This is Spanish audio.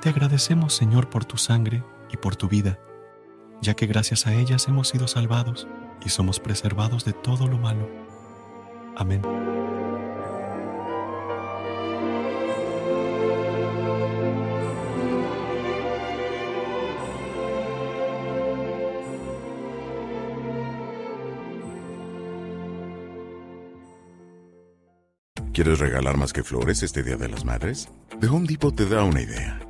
Te agradecemos, Señor, por tu sangre y por tu vida, ya que gracias a ellas hemos sido salvados y somos preservados de todo lo malo. Amén. ¿Quieres regalar más que flores este Día de las Madres? The Home Depot te da una idea.